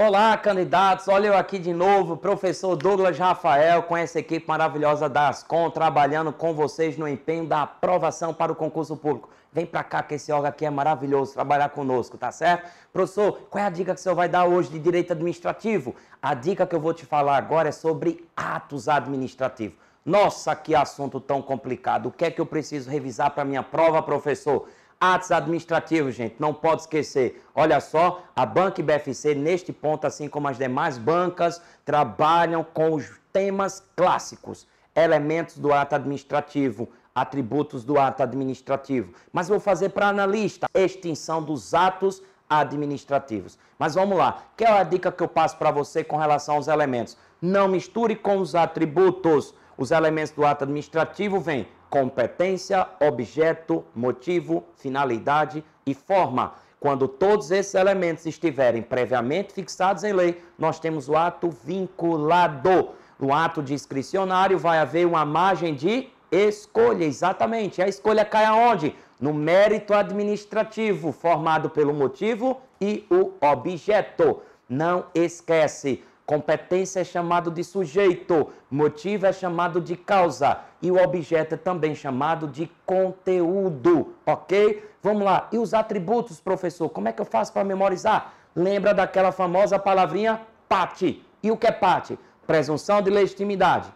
Olá, candidatos. Olha eu aqui de novo, professor Douglas Rafael, com essa equipe maravilhosa da Ascom, trabalhando com vocês no empenho da aprovação para o concurso público. Vem para cá que esse órgão aqui é maravilhoso, trabalhar conosco, tá certo? Professor, qual é a dica que o senhor vai dar hoje de direito administrativo? A dica que eu vou te falar agora é sobre atos administrativos. Nossa, que assunto tão complicado. O que é que eu preciso revisar para minha prova, professor? Atos administrativos, gente, não pode esquecer. Olha só, a Banca BFC, neste ponto, assim como as demais bancas, trabalham com os temas clássicos, elementos do ato administrativo, atributos do ato administrativo. Mas vou fazer para analista, extinção dos atos administrativos. Mas vamos lá, que é a dica que eu passo para você com relação aos elementos? Não misture com os atributos. Os elementos do ato administrativo vêm competência, objeto, motivo, finalidade e forma. Quando todos esses elementos estiverem previamente fixados em lei, nós temos o ato vinculado. No ato discricionário vai haver uma margem de escolha, exatamente. A escolha cai aonde? No mérito administrativo, formado pelo motivo e o objeto. Não esquece, Competência é chamado de sujeito, motivo é chamado de causa e o objeto é também chamado de conteúdo, ok? Vamos lá. E os atributos, professor? Como é que eu faço para memorizar? Lembra daquela famosa palavrinha PAT. E o que é PAT? Presunção de legitimidade,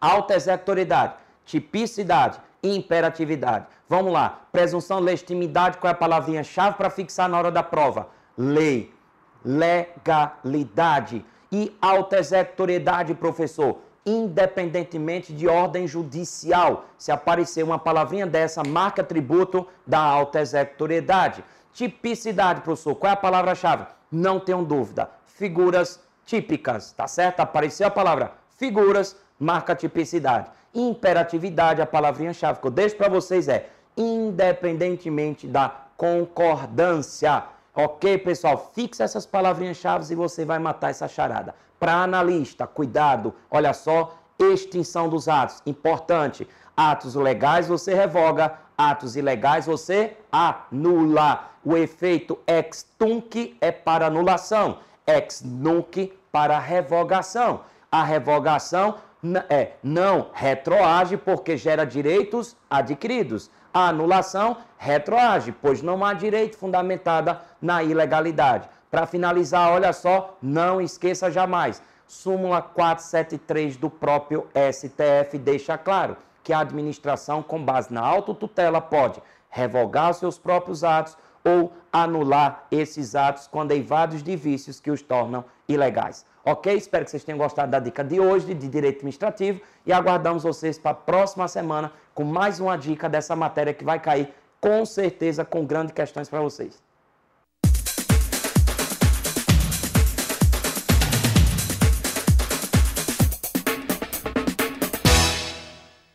alta executoriedade, tipicidade e imperatividade. Vamos lá. Presunção de legitimidade, qual é a palavrinha chave para fixar na hora da prova? Lei, legalidade e alta executoriedade, professor, independentemente de ordem judicial. Se aparecer uma palavrinha dessa, marca tributo da alta executoriedade. Tipicidade, professor, qual é a palavra-chave? Não tenham dúvida. Figuras típicas, tá certo? Apareceu a palavra figuras, marca tipicidade. Imperatividade, a palavrinha-chave que eu deixo para vocês é independentemente da concordância. Ok, pessoal? Fixa essas palavrinhas-chave e você vai matar essa charada. Para analista, cuidado, olha só, extinção dos atos, importante. Atos legais você revoga, atos ilegais você anula. O efeito ex tunc é para anulação, ex nunc para revogação. A revogação é não retroage porque gera direitos adquiridos. A anulação retroage, pois não há direito fundamentada na ilegalidade. Para finalizar, olha só, não esqueça jamais. Súmula 473 do próprio STF deixa claro que a administração, com base na autotutela, pode revogar seus próprios atos ou anular esses atos quando eivados de vícios que os tornam ilegais. Ok? Espero que vocês tenham gostado da dica de hoje de direito administrativo e aguardamos vocês para a próxima semana com mais uma dica dessa matéria que vai cair com certeza com grandes questões para vocês.